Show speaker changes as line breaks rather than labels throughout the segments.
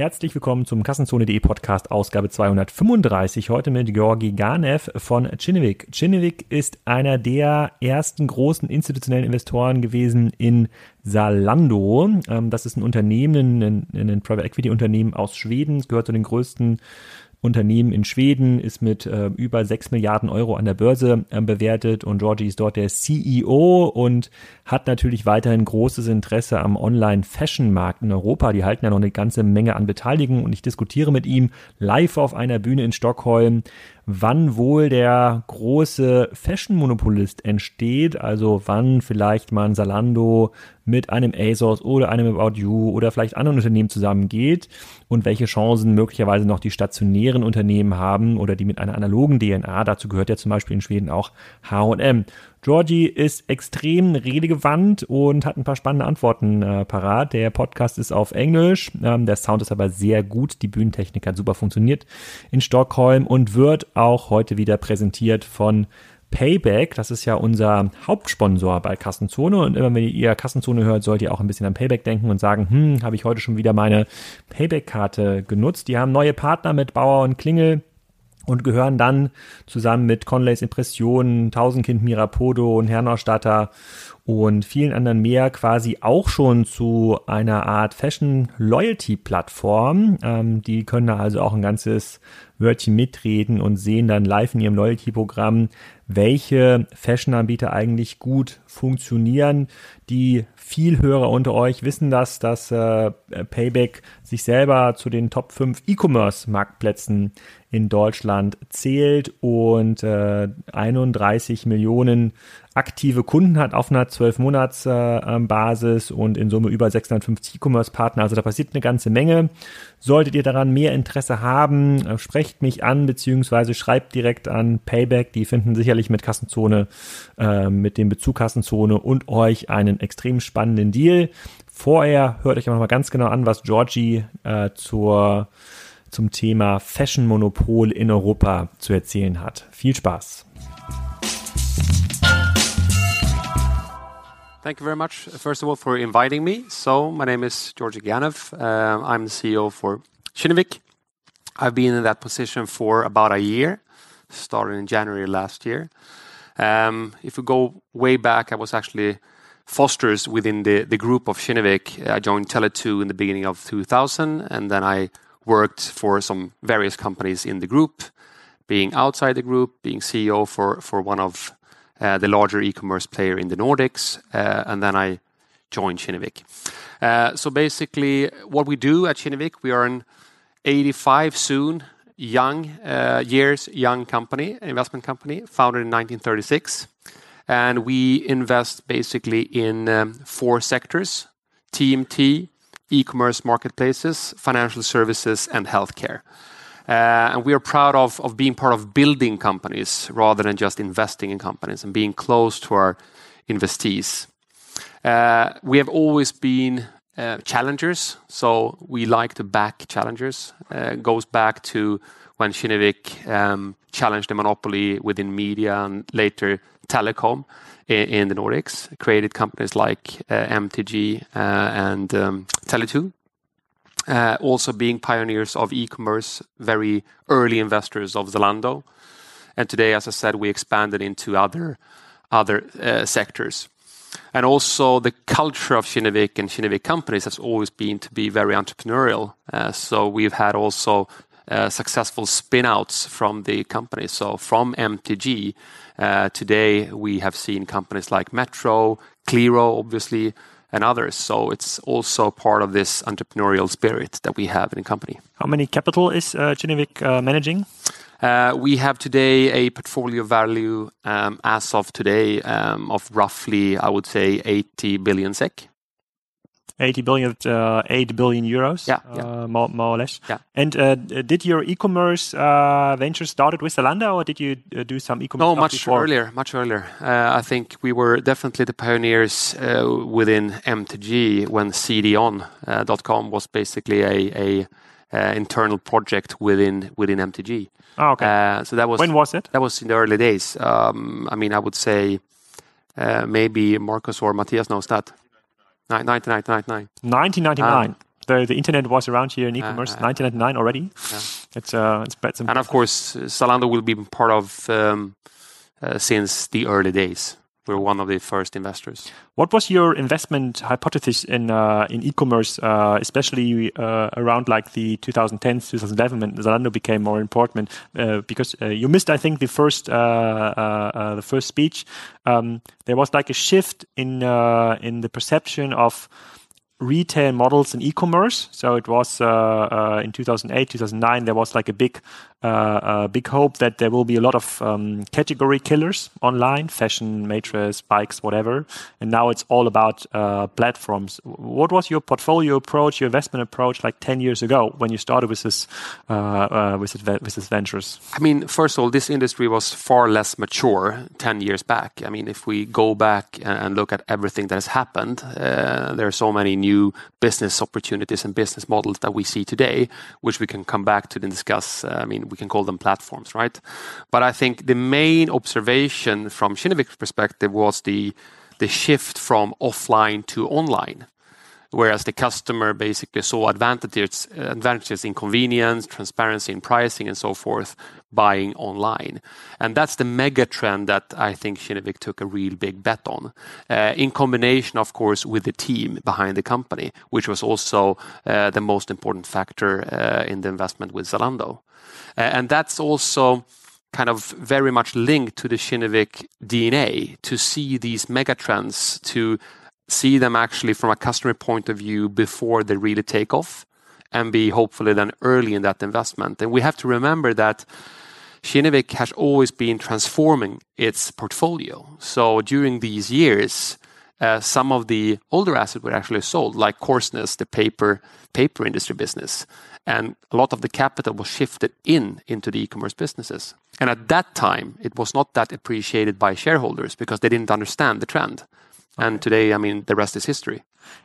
Herzlich willkommen zum Kassenzone.de Podcast, Ausgabe 235. Heute mit Georgi Ganev von Chinnevik. Chinnevik ist einer der ersten großen institutionellen Investoren gewesen in Salando. Ähm, das ist ein Unternehmen, ein, ein Private Equity Unternehmen aus Schweden. Es gehört zu den größten Unternehmen in Schweden, ist mit äh, über 6 Milliarden Euro an der Börse äh, bewertet und Georgie ist dort der CEO und hat natürlich weiterhin großes Interesse am Online-Fashion-Markt in Europa. Die halten ja noch eine ganze Menge an Beteiligung und ich diskutiere mit ihm live auf einer Bühne in Stockholm, wann wohl der große Fashion-Monopolist entsteht, also wann vielleicht mal ein Salando mit einem ASOS oder einem About You oder vielleicht anderen Unternehmen zusammengeht und welche Chancen möglicherweise noch die stationären Unternehmen haben oder die mit einer analogen DNA. Dazu gehört ja zum Beispiel in Schweden auch H&M. Georgie ist extrem redegewandt und hat ein paar spannende Antworten äh, parat. Der Podcast ist auf Englisch, ähm, der Sound ist aber sehr gut, die Bühnentechnik hat super funktioniert in Stockholm und wird auch heute wieder präsentiert von Payback, das ist ja unser Hauptsponsor bei Kassenzone. Und immer wenn ihr Kassenzone hört, sollt ihr auch ein bisschen an Payback denken und sagen, hm, habe ich heute schon wieder meine Payback-Karte genutzt. Die haben neue Partner mit Bauer und Klingel und gehören dann zusammen mit Conleys Impressionen, Tausendkind Mirapodo und Herrnausstatter und vielen anderen mehr quasi auch schon zu einer Art Fashion Loyalty Plattform. Ähm, die können da also auch ein ganzes Wörtchen mitreden und sehen dann live in ihrem Loyalty Programm, welche Fashion-Anbieter eigentlich gut funktionieren. Die Vielhörer unter euch wissen das, dass äh, Payback sich selber zu den Top 5 E-Commerce-Marktplätzen in Deutschland zählt und äh, 31 Millionen aktive Kunden hat auf einer 12-Monats-Basis äh, und in Summe über 650 E-Commerce-Partner. Also da passiert eine ganze Menge. Solltet ihr daran mehr Interesse haben, äh, sprecht mich an, beziehungsweise schreibt direkt an Payback. Die finden sicherlich mit Kassenzone, äh, mit dem Bezug Kassenzone und euch einen extrem spannenden Deal. Vorher hört euch aber noch mal ganz genau an, was Georgie äh, zur, zum Thema Fashion-Monopol in Europa zu erzählen hat. Viel Spaß!
Thank you very much, first of all, for inviting me. So, my name is Georgi Ganev. Uh, I'm the CEO for Kinnevik. I've been in that position for about a year, started in January last year. Um, if we go way back, I was actually fosters within the, the group of Kinnevik. I joined Tele2 in the beginning of 2000, and then I worked for some various companies in the group, being outside the group, being CEO for, for one of uh, the larger e-commerce player in the Nordics, uh, and then I joined Kinnevik. Uh, so basically, what we do at Kinnevik, we are an 85 soon young years young company, investment company, founded in 1936, and we invest basically in um, four sectors: TMT, e-commerce marketplaces, financial services, and healthcare. Uh, and we are proud of, of being part of building companies rather than just investing in companies and being close to our investees. Uh, we have always been uh, challengers, so we like to back challengers. Goes back to when Kinnevik um, challenged the monopoly within media and later telecom in, the Nordics, created companies like uh, MTG uh, and um, Tele2 uh, also being pioneers of e-commerce, very early investors of Zalando. And today, as I said, we expanded into other other sectors. And also the culture of Kinnevik and Kinnevik companies has always been to be very entrepreneurial. So we've had also successful spin-outs from the company. So from MTG, uh, today we have seen companies like Metro, Qliro, obviously, and others. So it's also part of this entrepreneurial spirit that we have in the company.
How many capital is uh, Kinnevik uh, managing?
Uh, we have today a portfolio value um, as of today um, of roughly, I would say, 80 billion SEK.
80 billion, uh, 8 billion euros,
yeah, yeah.
Uh, more, more, or less.
Yeah.
And uh, did your e-commerce uh, venture started with Zalando, or did you uh, do some e-commerce?
No, much
before?
earlier. Much earlier. Uh, I think we were definitely the pioneers uh, within MTG when CDON.com was basically a, a internal project within within MTG.
Oh, okay.
so that was
when was it?
That was in the early days. Um, I mean, I would say maybe Marcus or Matthias knows that. 1999.
1999.
the, the internet was around here in e-commerce, uh, 1999 already. Yeah. It's uh, it's,
it's and of course, Zalando will be part of um, uh, since the early days we're one of the first investors.
What was your investment hypothesis in uh, in e-commerce, uh, especially uh, around like the 2010s, 2011 when Zalando became more important? Uh, because uh, you missed, I think, the first uh, the first speech. Um, there was like a shift in in the perception of retail models in e-commerce. So it was uh, uh, in 2008, 2009. There was like a big, uh, big hope that there will be a lot of um, category killers online, fashion, mattress, bikes, whatever. And now it's all about uh, platforms. What was your portfolio approach, your investment approach, like 10 years ago when you started with this, uh, uh, with this, with this ventures?
I mean, first of all, this industry was far less mature 10 years back. I mean, if we go back and look at everything that has happened, there are so many new business opportunities and business models that we see today, which we can come back to and discuss. Uh, I mean, we can call them platforms, right? But I think the main observation from Kinnevik's perspective was the the shift from offline to online whereas the customer basically saw advantages, advantages in convenience, transparency in pricing, and so forth, buying online. And that's the mega trend that I think Kinnevik took a real big bet on, uh, in combination, of course, with the team behind the company, which was also uh, the most important factor uh, in the investment with Zalando. And that's also kind of very much linked to the Kinnevik DNA to see these mega trends, to see them actually from a customer point of view before they really take off and be hopefully then early in that investment. And we have to remember that Kinnevik has always been transforming its portfolio. So during these years, uh, some of the older assets were actually sold, like Korsnäs, the paper paper industry business, and a lot of the capital was shifted in into the e-commerce businesses. And at that time, it was not that appreciated by shareholders because they didn't understand the trend. And today, I mean, the rest is history.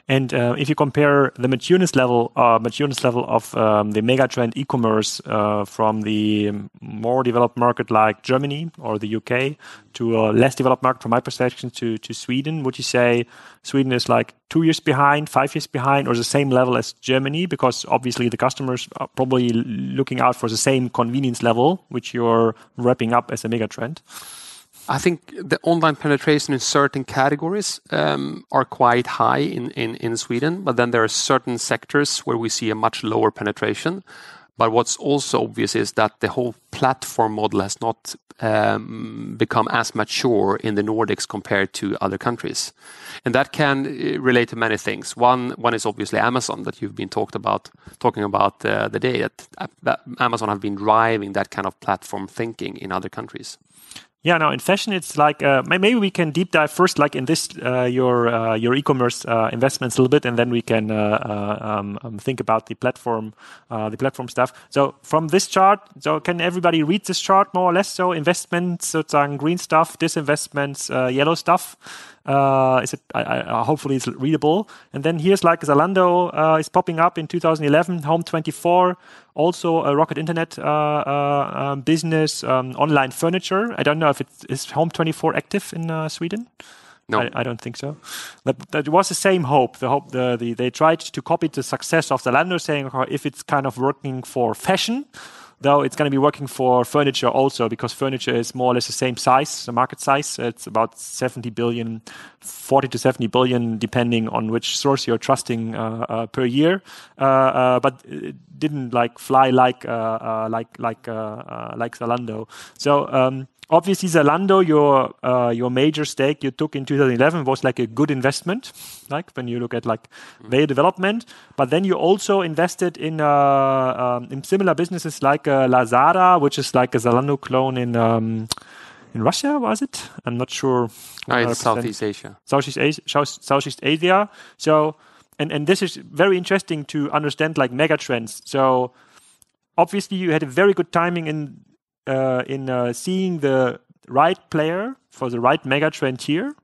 And uh, if you compare the matureness level, uh, matureness level of um, the megatrend e-commerce uh, from the more developed market like Germany or the UK to a less developed market, from my perception, to to Sweden, would you say Sweden is like two years behind, five years behind, or the same level as Germany? Because obviously the customers are probably looking out for the same convenience level, which you're wrapping up as a megatrend.
I think the online penetration in certain categories um, are quite high in, Sweden, but then there are certain sectors where we see a much lower penetration. But what's also obvious is that the whole platform model has not um, become as mature in the Nordics compared to other countries. And that can uh, relate to many things. One, one is obviously Amazon that you've been talked about, talking about uh, the day that Amazon have been driving that kind of platform thinking in other countries.
Yeah, now in fashion, it's like uh, maybe we can deep dive first, like in this uh, your uh, your e-commerce uh, investments a little bit, and then we can uh, uh, um, um, think about the platform the platform stuff. So from this chart, so can everybody read this chart more or less? So investments, so sozusagen green stuff, disinvestments, yellow stuff. Is it? I, I, hopefully, it's readable. And then here's like Zalando is popping up in 2011. Home 24, also a Rocket Internet uh, uh um, business, um, online furniture. I don't know if it is Home 24 active in uh, Sweden.
No,
I, I, don't think so. That, that was the same hope. The hope the, the they tried to copy the success of Zalando, saying if it's kind of working for fashion though it's going to be working for furniture also because furniture is more or less the same size, the market size. It's about 70 billion, 40 to 70 billion, depending on which source you're trusting uh, uh, per year. Uh, uh but didn't like fly like uh, uh, like like like Zalando. So. Um, obviously Zalando, your uh, your major stake you took in 2011 was like a good investment, like when you look at like mm. their development. But then you also invested in uh, um, in similar businesses like uh, Lazada, which is like a Zalando clone in. Um, in Russia, was it? I'm not sure.
Oh, it's Southeast Asia.
Southeast Asia. Southeast Asia. So, and and this is very interesting to understand like mega trends. So, obviously, you had a very good timing in uh, in uh, seeing the right player for the right mega trend here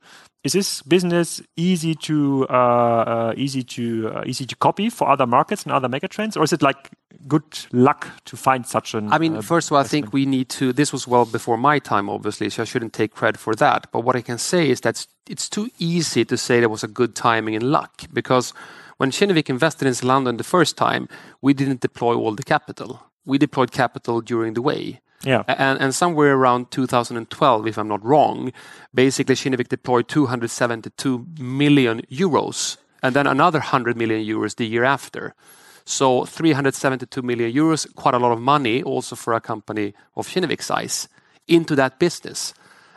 is this business easy to uh, uh, easy to uh, easy to copy for other markets and other megatrends, or is it like good luck to find such an?
I mean, uh, first of all, I think we need to. This was well before my time, obviously, so I shouldn't take credit for that. But what I can say is that it's too easy to say there was a good timing and luck because When Kinnevik invested in Zalando the first time, we didn't deploy all the capital. We deployed capital during the way.
Yeah.
And, and somewhere around 2012, if I'm not wrong, basically Kinnevik deployed 272 million euros and then another 100 million euros the year after. So 372 million euros, quite a lot of money also for a company of Kinnevik size into that business.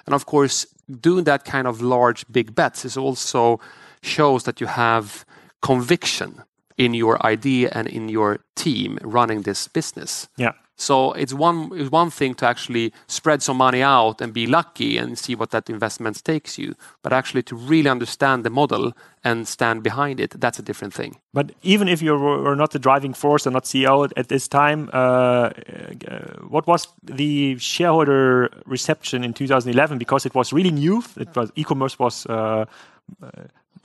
And of course, doing that kind of large, big bets is also shows that you have conviction in your idea and in your team running this business.
Yeah.
So it's one it's one thing to actually spread some money out and be lucky and see what that investment takes you, but actually to really understand the model and stand behind it, that's a different thing.
But even if you were not the driving force and not CEO at this time, uh, uh, what was the shareholder reception in 2011? Because it was really new. E-commerce was.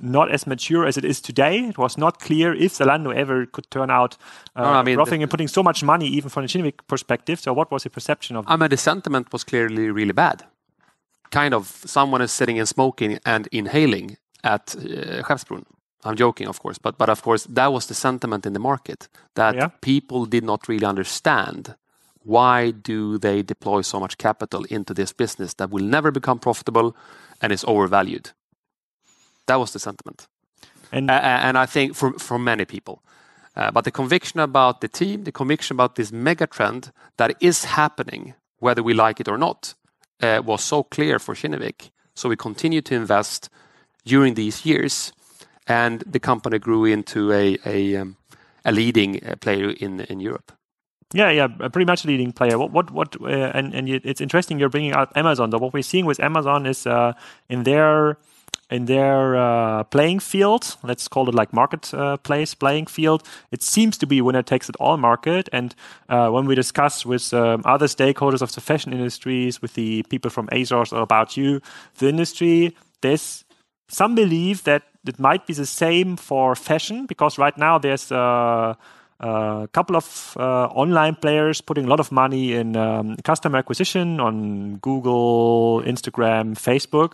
Not as mature as it is today. It was not clear if Zalando ever could turn out uh, no, I mean, profitting and putting so much money, even from a Kinnevik perspective. So, what was the perception of?
I mean, the sentiment was clearly really bad. Kind of someone is sitting and smoking and inhaling at uh. I'm joking, of course, but but of course that was the sentiment in the market that yeah. people did not really understand why do they deploy so much capital into this business that will never become profitable and is overvalued. That was the sentiment. And, and I think for, for many people. Uh, but the conviction about the team, the conviction about this mega trend that is happening, whether we like it or not, uh, was so clear for Kinnevik. So we continued to invest during these years, and the company grew into a, a, um, a leading uh, player in, in Europe.
Yeah, yeah, pretty much leading player. What, what, what? Uh, and and it's interesting you're bringing up Amazon. Though what we're seeing with Amazon is uh, in their in their uh, playing field, let's call it like marketplace uh, playing field, it seems to be winner takes it all market. And uh, when we discuss with um, other stakeholders of the fashion industries, with the people from ASOS or About You, the industry, there's some belief that it might be the same for fashion because right now there's a, a couple of uh, online players putting a lot of money in um, customer acquisition on Google, Instagram, Facebook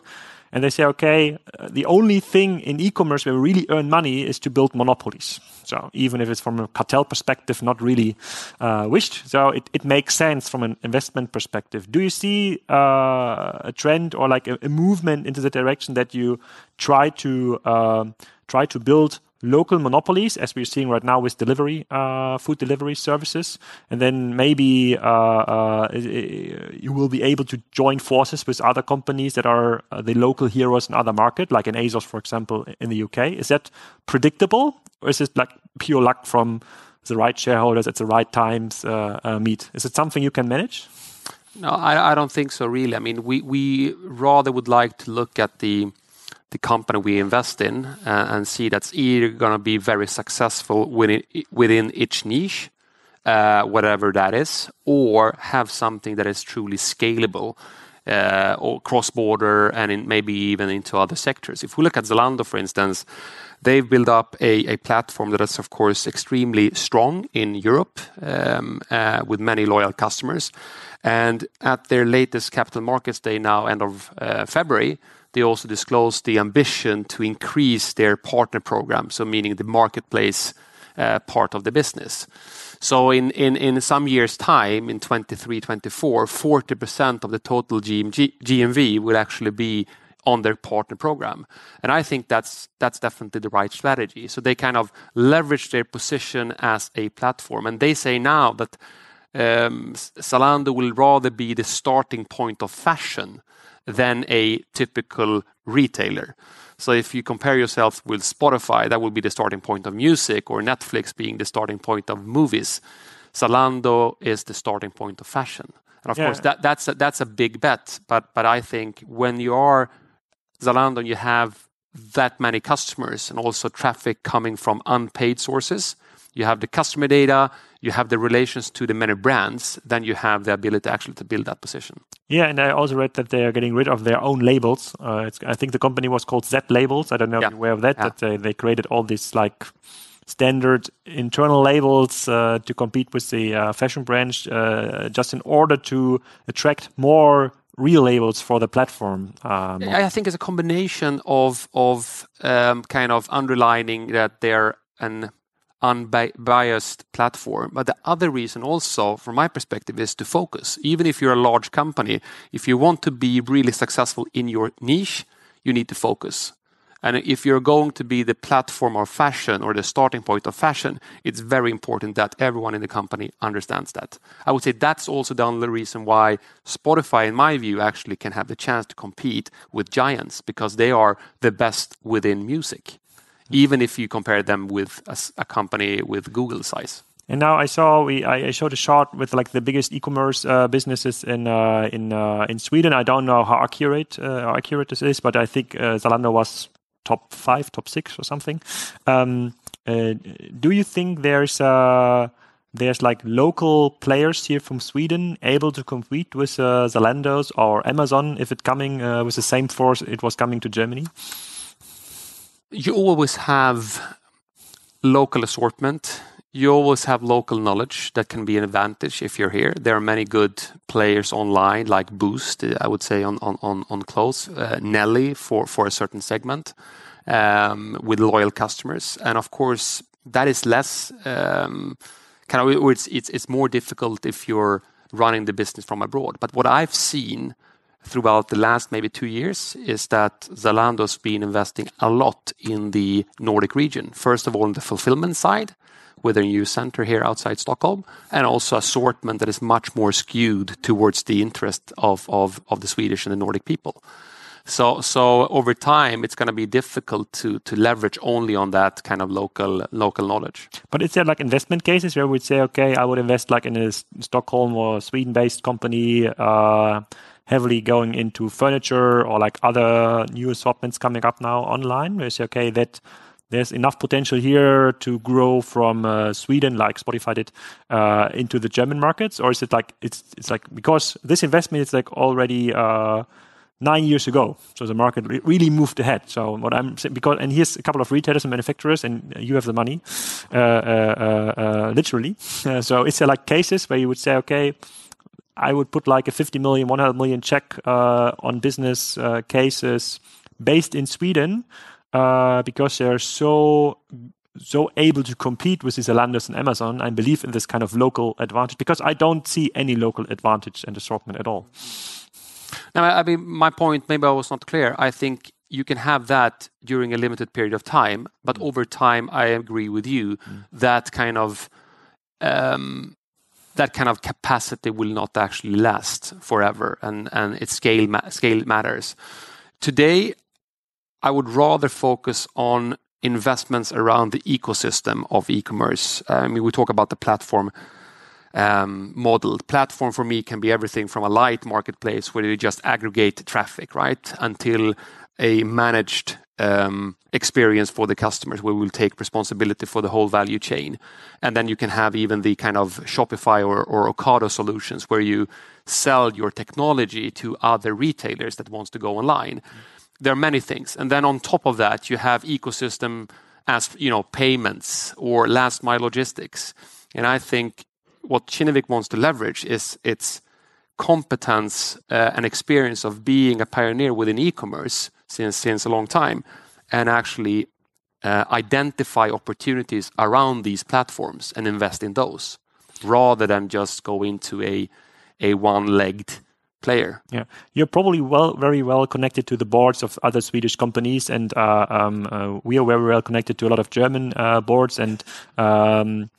and they say, okay, uh, the only thing in e-commerce where we really earn money is to build monopolies. So even if it's from a cartel perspective, not really uh, wished. So it, it makes sense from an investment perspective. Do you see uh, a trend or like a, a, movement into the direction that you try to uh, try to build local monopolies, as we're seeing right now with delivery, uh, food delivery services, and then maybe uh, uh, you will be able to join forces with other companies that are uh, the local heroes in other market, like in ASOS, for example, in the UK. Is that predictable, or is it like pure luck from the right shareholders at the right times uh, uh, meet? Is it something you can manage?
No, I, I don't think so. Really, I mean, we we rather would like to look at the the company we invest in uh, and see that's either going to be very successful within, each niche, uh, whatever that is, or have something that is truly scalable uh, or cross border and maybe even into other sectors. If we look at Zalando, for instance, they've built up a, platform that is, of course, extremely strong in Europe um, with many loyal customers. And at their latest capital markets day now, end of February, they also disclosed the ambition to increase their partner program, so meaning the marketplace uh, part of the business. So in, some years' time, in 23, 24, 40% of the total GMV will actually be on their partner program. And I think that's that's definitely the right strategy. So they kind of leverage their position as a platform. And they say now that um, Zalando will rather be the starting point of fashion than a typical retailer. So if you compare yourself with Spotify, that will be the starting point of music, or Netflix being the starting point of movies. Zalando is the starting point of fashion. And of yeah. course, that, that's, a, that's a big bet. But, but I think when you are Zalando, and you have that many customers and also traffic coming from unpaid sources. You have the customer data, you have the relations to the many brands, then you have the ability actually to build that position.
Yeah, and I also read that they are getting rid of their own labels. Uh, I think the company was called Z Labels. I don't know yeah. if you're aware of that. Yeah. That they, they created all these like standard internal labels uh, to compete with the uh, fashion branch, uh, just in order to attract more real labels for the platform.
Um, I think it's a combination of of um, kind of underlining that they're an unbiased platform. But the other reason also, from my perspective, is to focus. Even if you're a large company, if you want to be really successful in your niche, you need to focus. And if you're going to be the platform of fashion or the starting point of fashion, it's very important that everyone in the company understands that. I would say that's also the only reason why Spotify, in my view, actually can have the chance to compete with giants because they are the best within music, even if you compare them with a company with Google size.
And now I saw we I showed a chart with like the biggest e-commerce uh, businesses in uh, in uh, in Sweden. I don't know how accurate accurate this is, but I think Zalando was top five, top six or something. Um, do you think there's there's like local players here from Sweden able to compete with Zalando or Amazon if it's coming with the same force it was coming to Germany?
You always have local assortment. You always have local knowledge that can be an advantage if you're here. There are many good players online like Boozt, uh, I would say, on on, on clothes, uh, Nelly for for a certain segment um, with loyal customers. And of course, that is less um, kind of, it's more difficult if you're running the business from abroad. But what I've seen throughout the last maybe two years is that Zalando has been investing a lot in the Nordic region. First of all, on the fulfillment side, with a new center here outside Stockholm, and also assortment that is much more skewed towards the interest of the Swedish and the Nordic people. So, so over time, it's going to be difficult to leverage only on that kind of local local knowledge.
But is there like investment cases where we'd say, okay, I would invest like in a Stockholm or Sweden-based company uh, heavily going into furniture or like other new assortments coming up now online? We say, okay, that there's enough potential here to grow from uh, Sweden, like Spotify did, uh, into the German markets? Or is it like, it's it's like because this investment is like already uh, nine years ago. So the market really moved ahead. So what I'm saying, because, and here's a couple of retailers and manufacturers, and you have the money, literally. So there like cases where you would say, okay, I would put like a 50 million, 100 million check uh, on business uh, cases based in Sweden uh, because they're so so able to compete with these Zalando and Amazon. I believe in this kind of local advantage because I don't see any local advantage and assortment at all.
Now, I mean, my point, maybe I was not clear. I think you can have that during a limited period of time, but mm. over time, I agree with you mm. that kind of um, capacity will not actually last forever and and its scale matters. Today, I would rather focus on investments around the ecosystem of e-commerce. I mean, we talk about the platform um, model. Platform for me can be everything from a light marketplace where you just aggregate traffic, right, until a managed Um, experience for the customers where we'll take responsibility for the whole value chain. And then you can have even the kind of Shopify or Ocado solutions where you sell your technology to other retailers that want to go online. There are many things. And then on top of that, you have ecosystem as you know payments or last mile logistics. And I think what Kinnevik wants to leverage is its competence uh, and experience of being a pioneer within e-commerce since since a long time and actually uh, identify opportunities around these platforms and invest in those rather than just go into a one-legged player.
Yeah, you're probably well, very well connected to the boards of other Swedish companies, and uh, um, uh, we are very well connected to a lot of German boards. And um,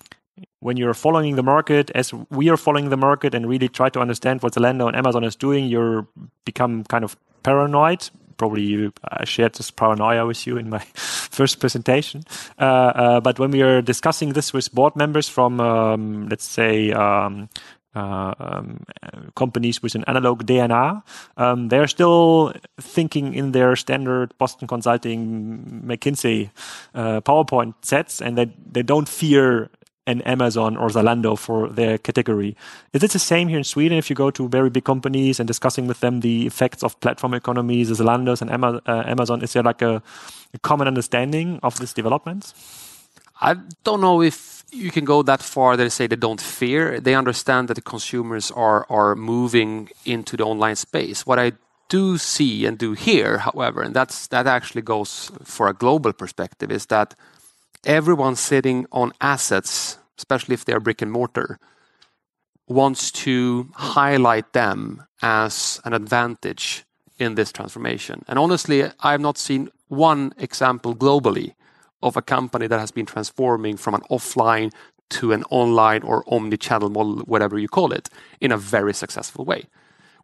when you're following the market, as we are following the market and really try to understand what Zalando and Amazon is doing, you become kind of paranoid. Probably I shared this paranoia with you in my first presentation. Uh, uh, but when we are discussing this with board members from, um, let's say, um, uh, um, companies with an analog DNA, they're still thinking in their standard Boston Consulting McKinsey PowerPoint sets, and they don't fear an Amazon or Zalando for their category. Is it the same here in Sweden if you go to very big companies and discussing with them the effects of platform economies, Zalando and uh, Amazon? Is there like a common understanding of these developments?
I don't know if you can go that far to say they don't fear. They understand that the consumers are are moving into the online space. What I do see and do hear, however, and that actually goes for a global perspective, is that everyone sitting on assets, especially if they're brick and mortar, wants to highlight them as an advantage in this transformation. And honestly, I have not seen one example globally of a company that has been transforming from an offline to an online or omni-channel model, whatever you call it, in a very successful way.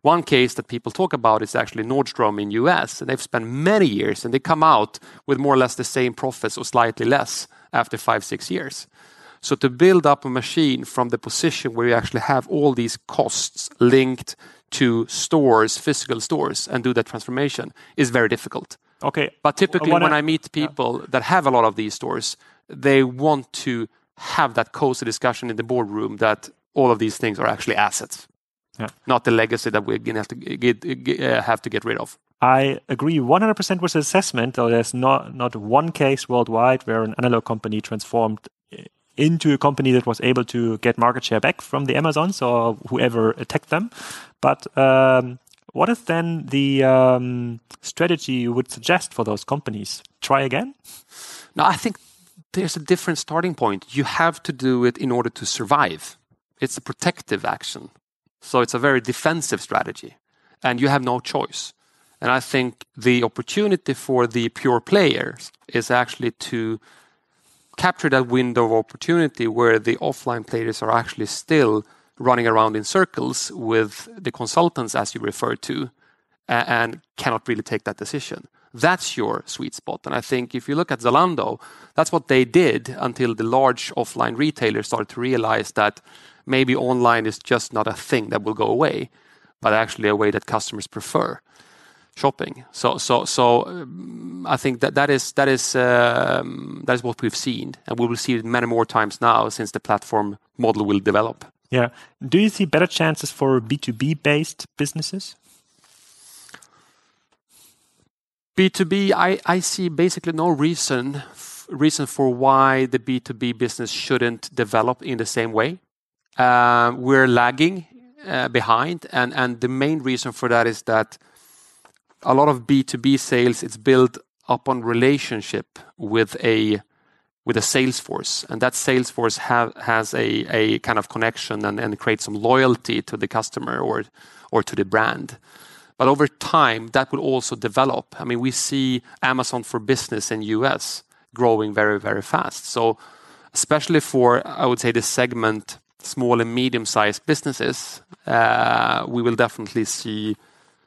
One case that people talk about is actually Nordstrom in U.S., and they've spent many years, and they come out with more or less the same profits or slightly less after five, six years. So to build up a machine from the position where you actually have all these costs linked to stores, physical stores, and do that transformation is very difficult.
Okay.
But typically, when I meet people that have a lot of these stores, they want to have that cozy discussion in the boardroom that all of these things are actually assets.
Yeah.
Not the legacy that we're going to uh, have to get rid of.
I agree 100% with the assessment, though there's not not one case worldwide where an analog company transformed uh, into a company that was able to get market share back from the Amazons or whoever attacked them. But um, what is then the um, strategy you would suggest for those companies? Try again?
No, I think there's a different starting point. You have to do it in order to survive. It's a protective action, it's a very defensive strategy, and you have no choice. And I think the opportunity for the pure players is actually to capture that window of opportunity where the offline players are actually still running around in circles with the consultants, as you referred to, and cannot really take that decision. That's your sweet spot. And I think if you look at Zalando, that's what they did until the large offline retailers started to realize that maybe online is just not a thing that will go away, but actually a way that customers prefer shopping. So so so um, I think that that is that is um, that is what we've seen, and we will see it many more times now since the platform model will develop.
Yeah. Do you see better chances for B2B-based businesses?
B2B, I see basically no reason reason for why the B2B business shouldn't develop in the same way. Uh, we're lagging uh, behind, and the main reason for that is that a lot of B2B sales, it's built upon relationship with a sales force, and that sales force has a kind of connection and creates some loyalty to the customer or to the brand. But over time, that will also develop. I mean, we see Amazon for Business in the U.S. growing very, very fast. So especially for, I would say, the segment small and medium-sized businesses, uh, we will definitely see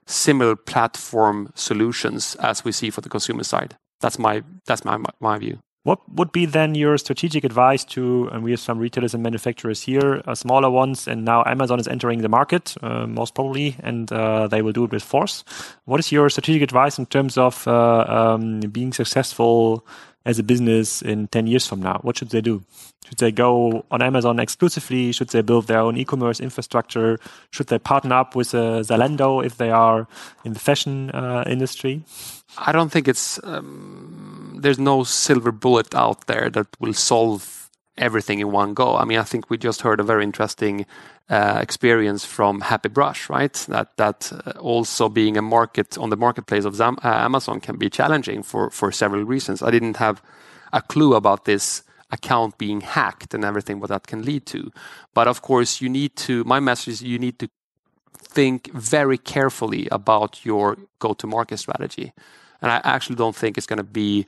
similar platform solutions as we see for the consumer side. That's my that's my my view.
What would be then your strategic advice to, and we have some retailers and manufacturers here, uh, smaller ones, and now Amazon is entering the market, uh, most probably, and they will do it with force. What is your strategic advice in terms of um, being successful as a business in 10 years from now? What should they do? Should they go on Amazon exclusively? Should they build their own e-commerce infrastructure? Should they partner up with uh, Zalando if they are in the fashion uh, industry?
I don't think it's, um, there's no silver bullet out there that will solve everything in one go. I mean, I think we just heard a very interesting uh, experience from Happy Brush, right? That that uh, also being a market on the marketplace of uh, Amazon can be challenging for for several reasons. I didn't have a clue about this account being hacked and everything what that can lead to. But of course, you need to. my message is you need to think very carefully about your go-to-market strategy. And I actually don't think it's going to be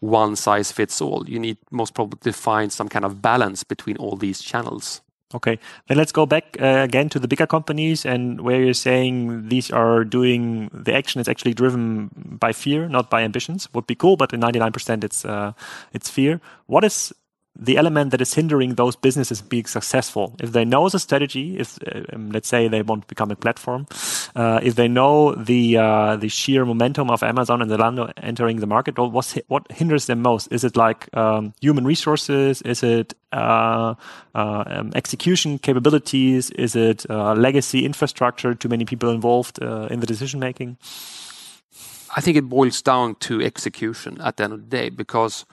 one size fits all. You need most probably to find some kind of balance between all these channels.
Okay. Then let's go back uh, again to the bigger companies and where you're saying these are doing the action is actually driven by fear, not by ambitions. Would be cool, but in 99% it's uh, it's fear. What is the element that is hindering those businesses being successful? If they know the strategy, if uh, um, let's say they want to become a platform, uh, if they know the uh, the sheer momentum of Amazon and Zalando entering the market, what hinders them most? Is it like um, human resources? Is it um, execution capabilities? Is it legacy infrastructure, too many people involved in the decision-making?
I think it boils down to execution at the end of the day, because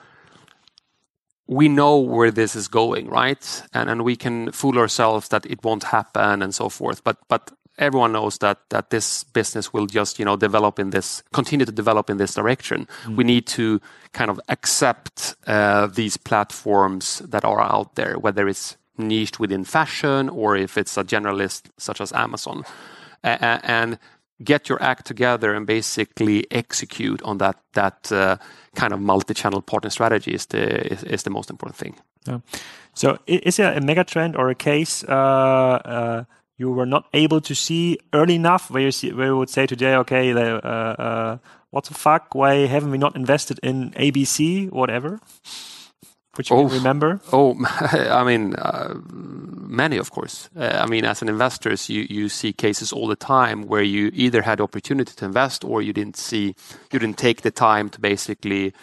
we know where this is going, right? And and we can fool ourselves that it won't happen and so forth. But but everyone knows that that this business will just you know develop in this continue to develop in this direction mm. we need to kind of accept uh, these platforms that are out there whether it's niched within fashion or if it's a generalist such as amazon uh, and get your act together and basically execute on that that uh, kind of multi-channel partner strategy is the is, is the most important thing.
Yeah. so is there a mega trend or a case uh, uh, you were not able to see early enough where you see where you would say today okay uh, uh, what the fuck? Why haven't we not invested in abc whatever which you oh, remember
oh i mean uh, many of course uh, i mean as an investor you you see cases all the time where you either had opportunity to invest or you didn't see you didn't take the time to basically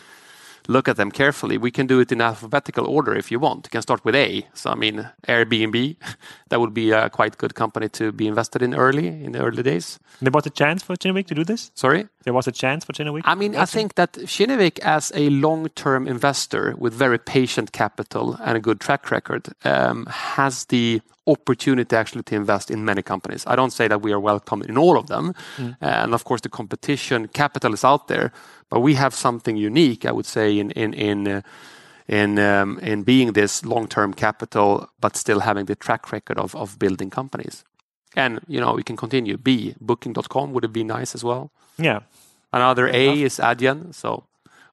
look at them carefully. We can do it in alphabetical order if you want. You can start with A. So, I mean, Airbnb, that would be a quite good company to be invested in early, in the early days.
There was a chance for Kinnevik to do this?
Sorry?
There was a chance for Kinnevik?
I mean, I think that Kinnevik, as a long term investor with very patient capital and a good track record, um, has the opportunity actually to invest in many companies. I don't say that we are welcome in all of them. Mm. and of course, the competition capital is out there. But we have something unique, I would say, in in in uh, in um, in being this long-term capital, but still having the track record of of building companies. And you know, we can continue. B Booking.com would have been nice as well.
Yeah.
Another A is Adyen. So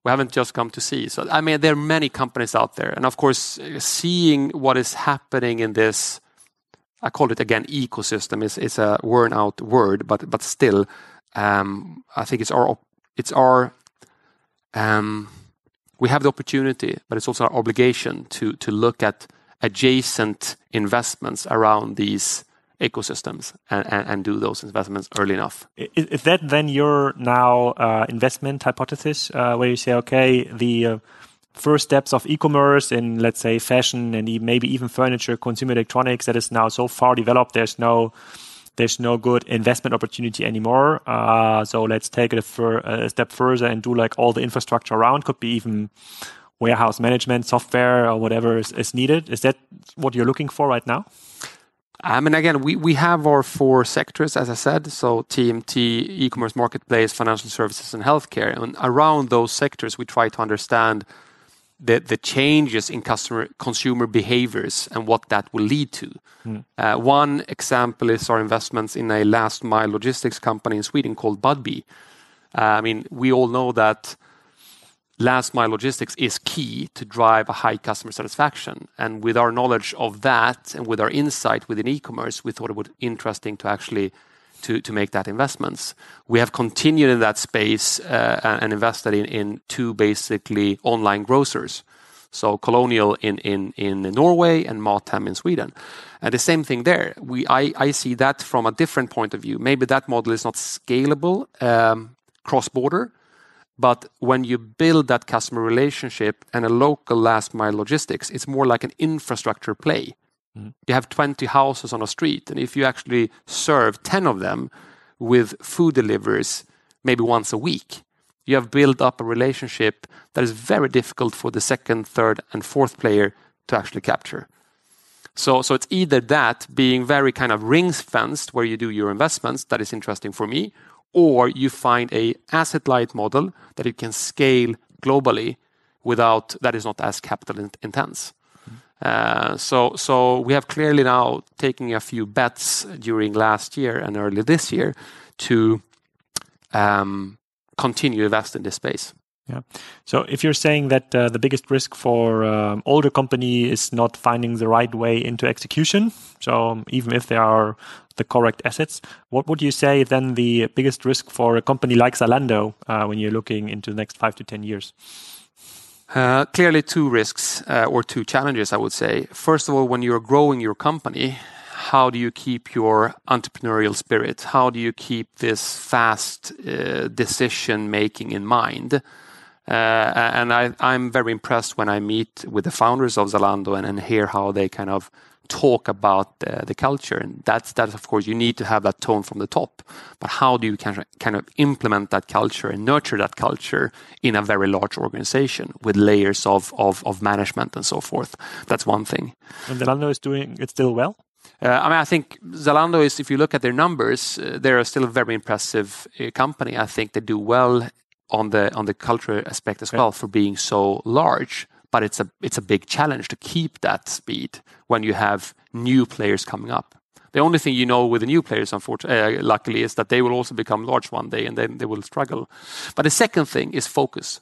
we haven't just come to see. So I mean, there are many companies out there, and of course, seeing what is happening in this. I call it again ecosystem. is is a worn out word, but but still, um, I think it's our it's our um, we have the opportunity, but it's also our obligation to to look at adjacent investments around these ecosystems and, and, and do those investments early enough.
Is, is that then your now uh, investment hypothesis, uh, where you say, okay, the uh, first steps of e-commerce in let's say fashion and maybe even furniture, consumer electronics that is now so far developed, there's no there's no good investment opportunity anymore. Uh, so let's take it a, a, step further and do like all the infrastructure around. Could be even warehouse management software or whatever is, is needed. Is that what you're looking for right now?
I mean, again, we, we have our four sectors, as I said. So TMT, e-commerce marketplace, financial services, and healthcare. And around those sectors, we try to understand the, the changes in customer consumer behaviors and what that will lead to. Mm. Uh, one example is our investments in a last mile logistics company in Sweden called Budbee. Uh, I mean, we all know that last mile logistics is key to drive a high customer satisfaction. And with our knowledge of that and with our insight within e-commerce, we thought it would be interesting to actually make that investments. We have continued in that space uh, and invested in, two basically online grocers. So Kolonial in, Norway and Mathem in Sweden. And the same thing there. I see that from a different point of view. Maybe that model is not scalable um, cross-border, but when you build that customer relationship and a local last mile logistics, it's more like an infrastructure play. Mm. You have 20 houses on a street, and if you actually serve 10 of them with food deliveries maybe once a week, you have built up a relationship that is very difficult for the second, third, and fourth player to actually capture. So, so it's either that being very kind of rings fenced where you do your investments that is interesting for me, or you find a asset light model that you can scale globally without that is not as capital intense. Uh, so, so we have clearly now taken a few bets during last year and early this year to um, continue invest in this space.
Yeah. So if you're saying that uh, the biggest risk for um, older company is not finding the right way into execution, so even if there are the correct assets, what would you say then the biggest risk for a company like Zalando uh, when you're looking into the next five to ten years?
Uh, clearly, two risks uh, or two challenges, I would say. First of all, when you're growing your company, how do you keep your entrepreneurial spirit? How do you keep this fast uh, decision making in mind? Uh, and I, am very impressed when I meet with the founders of Zalando and, and hear how they kind of talk about the, the culture. And that's, that, of course, you need to have that tone from the top. But how do you kind of, kind of implement that culture and nurture that culture in a very large organization with layers of, of, of management and so forth? That's one thing.
And Zalando is doing it still well?
Uh, I mean, I think Zalando is, if you look at their numbers, uh, they're still a very impressive uh, company. I think they do well on the on the cultural aspect as well for being so large. But it's a it's a big challenge to keep that speed when you have new players coming up. The only thing you know with the new players, unfortunately, uh, luckily, is that they will also become large one day and then they will struggle. But the second thing is focus.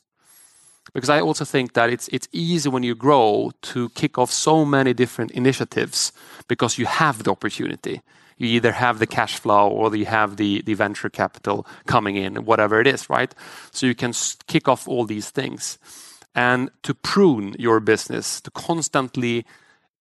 Because I also think that it's it's easy when you grow to kick off so many different initiatives because you have the opportunity. You either have the cash flow or you have the the venture capital coming in, whatever it is, right? So you can kick off all these things. And to prune your business, to constantly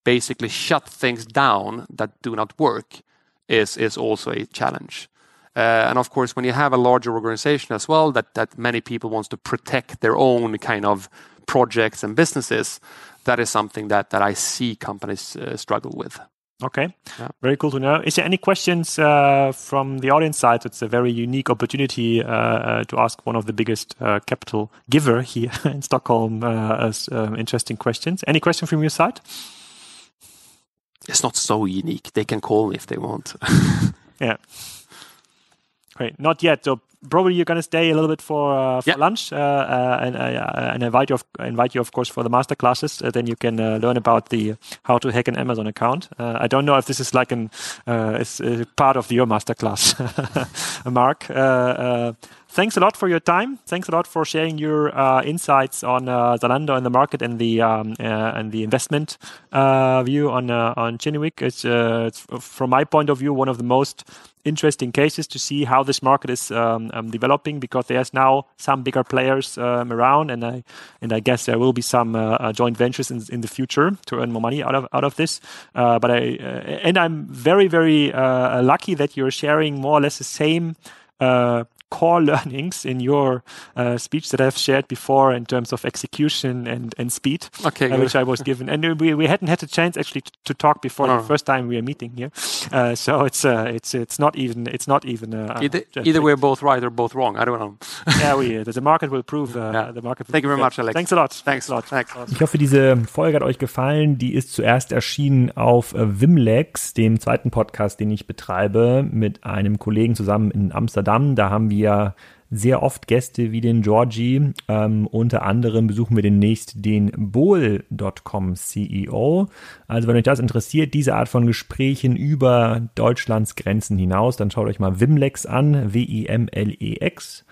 basically shut things down that do not work is is also a challenge. Uh, and of course, when you have a larger organization as well, that that many people want to protect their own kind of projects and businesses, that is something that I see companies uh, struggle with.
Okay, very cool to know. Is there any questions uh, from the audience side? It's a very unique opportunity uh, uh, to ask one of the biggest capital giver here in Stockholm as um, interesting questions. Any question from your side?
It's not so unique. They can call if they want.
Yeah. Great. Not yet. So probably you're going to stay a little bit for lunch and invite you, of course, for the master classes. Uh, then you can uh, learn about the uh, how to hack an Amazon account. I don't know if this is like an a part of your master class, Mark. Thanks a lot for your time. Thanks a lot for sharing your uh, insights on uh, Zalando and the market and the um, uh, and the investment view on Kinnevik. It's, from my point of view, one of the most interesting cases to see how this market is um, um, developing because there's now some bigger players around. And I and I guess there will be some joint ventures in the future to earn more money out of out of this. but I And I'm very, very lucky that you're sharing more or less the same core learnings in your uh, speech that I've shared before in terms of execution and and speed, uh, which I was given. And we we hadn't had a chance actually to talk before the oh. first time we are meeting here. Uh, so it's it's it's not even.
it's not even Either we're both right or both wrong. I don't know.
Yeah, we, the market will prove. the market. Thank
you very much, Alex.
Thanks a lot.
Thanks a lot. Thanks.
Ich hoffe, diese Folge hat euch gefallen. Die ist zuerst erschienen auf äh, Wimlex, dem zweiten Podcast, den ich betreibe, mit einem Kollegen zusammen in Amsterdam. Da haben wir wir sehr oft Gäste wie den Georgie. Ähm, unter anderem besuchen wir demnächst den Bowl.com CEO. Also wenn euch das interessiert, diese Art von Gesprächen über Deutschlands Grenzen hinaus, dann schaut euch mal Wimlex an, W-I-M-L-E-X.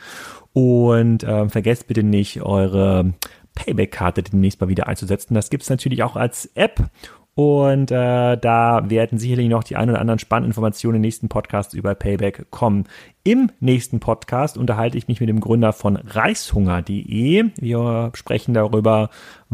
Und äh, vergesst bitte nicht, eure Payback-Karte demnächst mal wieder einzusetzen. Das gibt es natürlich auch als App und äh, da werden sicherlich noch die ein oder anderen spannenden Informationen in den nächsten Podcasts über Payback kommen. Im nächsten Podcast unterhalte ich mich mit dem Gründer von Reishunger.de. Wir sprechen darüber,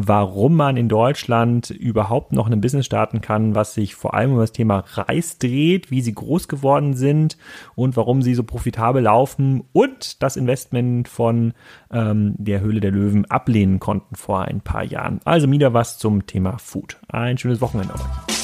warum man in Deutschland überhaupt noch ein Business starten kann, was sich vor allem um das Thema Reis dreht, wie sie groß geworden sind und warum sie so profitabel laufen und das Investment von ähm, der Höhle der Löwen ablehnen konnten vor ein paar Jahren. Also wieder was zum Thema Food. Ein schönes Wochenende euch.